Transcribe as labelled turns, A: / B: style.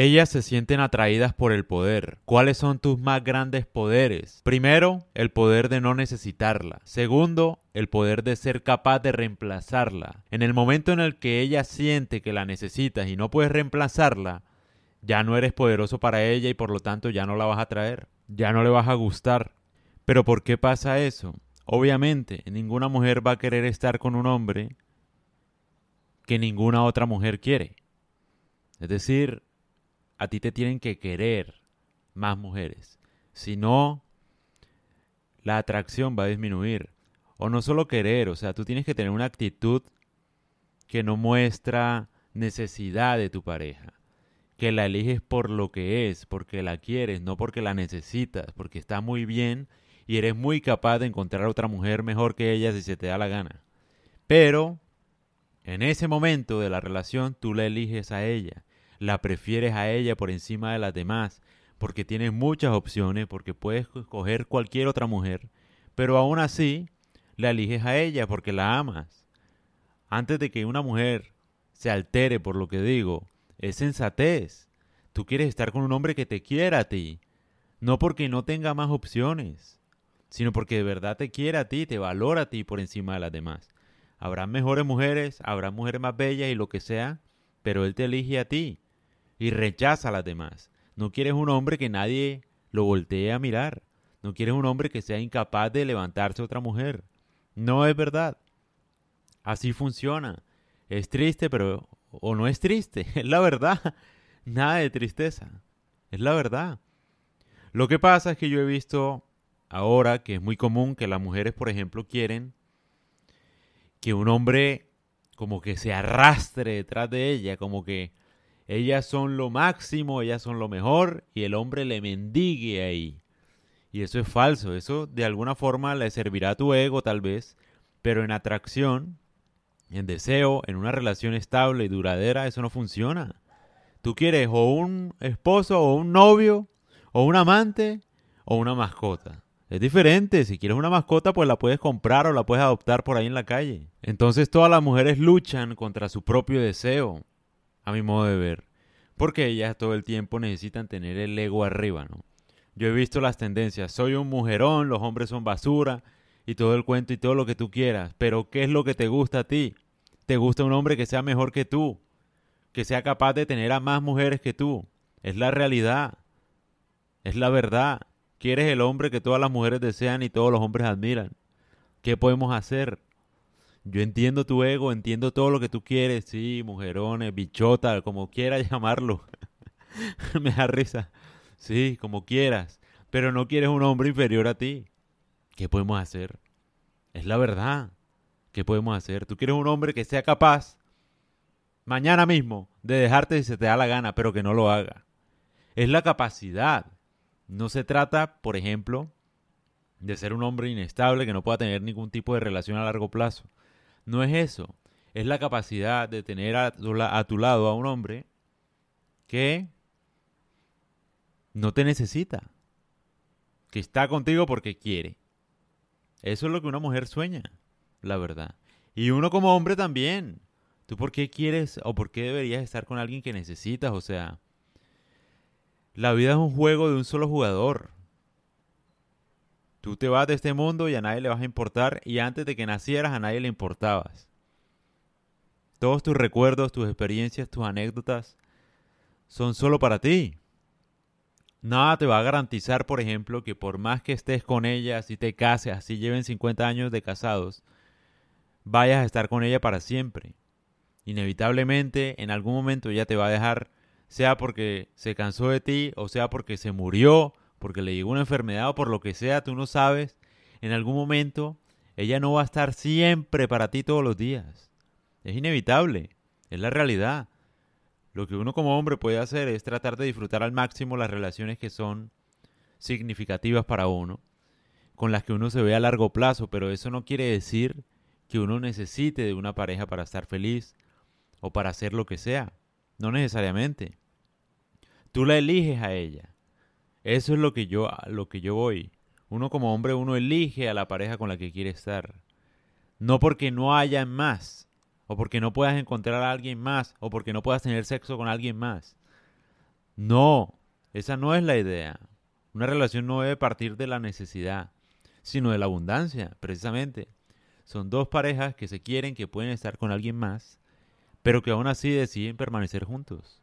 A: Ellas se sienten atraídas por el poder. ¿Cuáles son tus más grandes poderes? Primero, el poder de no necesitarla. Segundo, el poder de ser capaz de reemplazarla. En el momento en el que ella siente que la necesitas y no puedes reemplazarla, ya no eres poderoso para ella y por lo tanto ya no la vas a traer. Ya no le vas a gustar. Pero ¿por qué pasa eso? Obviamente, ninguna mujer va a querer estar con un hombre que ninguna otra mujer quiere. Es decir, a ti te tienen que querer más mujeres. Si no, la atracción va a disminuir. O no solo querer, o sea, tú tienes que tener una actitud que no muestra necesidad de tu pareja. Que la eliges por lo que es, porque la quieres, no porque la necesitas, porque está muy bien y eres muy capaz de encontrar otra mujer mejor que ella si se te da la gana. Pero en ese momento de la relación tú la eliges a ella la prefieres a ella por encima de las demás, porque tienes muchas opciones, porque puedes escoger cualquier otra mujer, pero aún así la eliges a ella porque la amas. Antes de que una mujer se altere por lo que digo, es sensatez. Tú quieres estar con un hombre que te quiera a ti, no porque no tenga más opciones, sino porque de verdad te quiere a ti, te valora a ti por encima de las demás. Habrá mejores mujeres, habrá mujeres más bellas y lo que sea, pero él te elige a ti y rechaza a las demás. No quieres un hombre que nadie lo voltee a mirar. No quieres un hombre que sea incapaz de levantarse otra mujer. No es verdad. Así funciona. Es triste, pero... o no es triste. Es la verdad. Nada de tristeza. Es la verdad. Lo que pasa es que yo he visto ahora que es muy común que las mujeres, por ejemplo, quieren que un hombre como que se arrastre detrás de ella, como que ellas son lo máximo, ellas son lo mejor y el hombre le mendigue ahí. Y eso es falso, eso de alguna forma le servirá a tu ego tal vez, pero en atracción, en deseo, en una relación estable y duradera, eso no funciona. Tú quieres o un esposo o un novio o un amante o una mascota. Es diferente, si quieres una mascota pues la puedes comprar o la puedes adoptar por ahí en la calle. Entonces todas las mujeres luchan contra su propio deseo a mi modo de ver. Porque ellas todo el tiempo necesitan tener el ego arriba, ¿no? Yo he visto las tendencias, soy un mujerón, los hombres son basura y todo el cuento y todo lo que tú quieras, pero ¿qué es lo que te gusta a ti? ¿Te gusta un hombre que sea mejor que tú? Que sea capaz de tener a más mujeres que tú. Es la realidad. Es la verdad. ¿Quieres el hombre que todas las mujeres desean y todos los hombres admiran? ¿Qué podemos hacer? Yo entiendo tu ego, entiendo todo lo que tú quieres, sí, mujerones, bichota, como quieras llamarlo. Me da risa. Sí, como quieras. Pero no quieres un hombre inferior a ti. ¿Qué podemos hacer? Es la verdad. ¿Qué podemos hacer? Tú quieres un hombre que sea capaz mañana mismo de dejarte si se te da la gana, pero que no lo haga. Es la capacidad. No se trata, por ejemplo, de ser un hombre inestable que no pueda tener ningún tipo de relación a largo plazo. No es eso. Es la capacidad de tener a tu, lado a un hombre que no te necesita. Que está contigo porque quiere. Eso es lo que una mujer sueña, la verdad. Y uno como hombre también. ¿Tú por qué quieres o por qué deberías estar con alguien que necesitas? O sea, la vida es un juego de un solo jugador. Tú te vas de este mundo y a nadie le vas a importar y antes de que nacieras a nadie le importabas. Todos tus recuerdos, tus experiencias, tus anécdotas son solo para ti. Nada te va a garantizar, por ejemplo, que por más que estés con ella, si te cases, así lleven 50 años de casados, vayas a estar con ella para siempre. Inevitablemente, en algún momento ella te va a dejar, sea porque se cansó de ti o sea porque se murió porque le llegó una enfermedad o por lo que sea, tú no sabes, en algún momento ella no va a estar siempre para ti todos los días. Es inevitable, es la realidad. Lo que uno como hombre puede hacer es tratar de disfrutar al máximo las relaciones que son significativas para uno, con las que uno se ve a largo plazo, pero eso no quiere decir que uno necesite de una pareja para estar feliz o para hacer lo que sea. No necesariamente. Tú la eliges a ella. Eso es lo que yo, lo que yo voy. Uno como hombre, uno elige a la pareja con la que quiere estar. No porque no haya más, o porque no puedas encontrar a alguien más, o porque no puedas tener sexo con alguien más. No, esa no es la idea. Una relación no debe partir de la necesidad, sino de la abundancia, precisamente. Son dos parejas que se quieren, que pueden estar con alguien más, pero que aún así deciden permanecer juntos.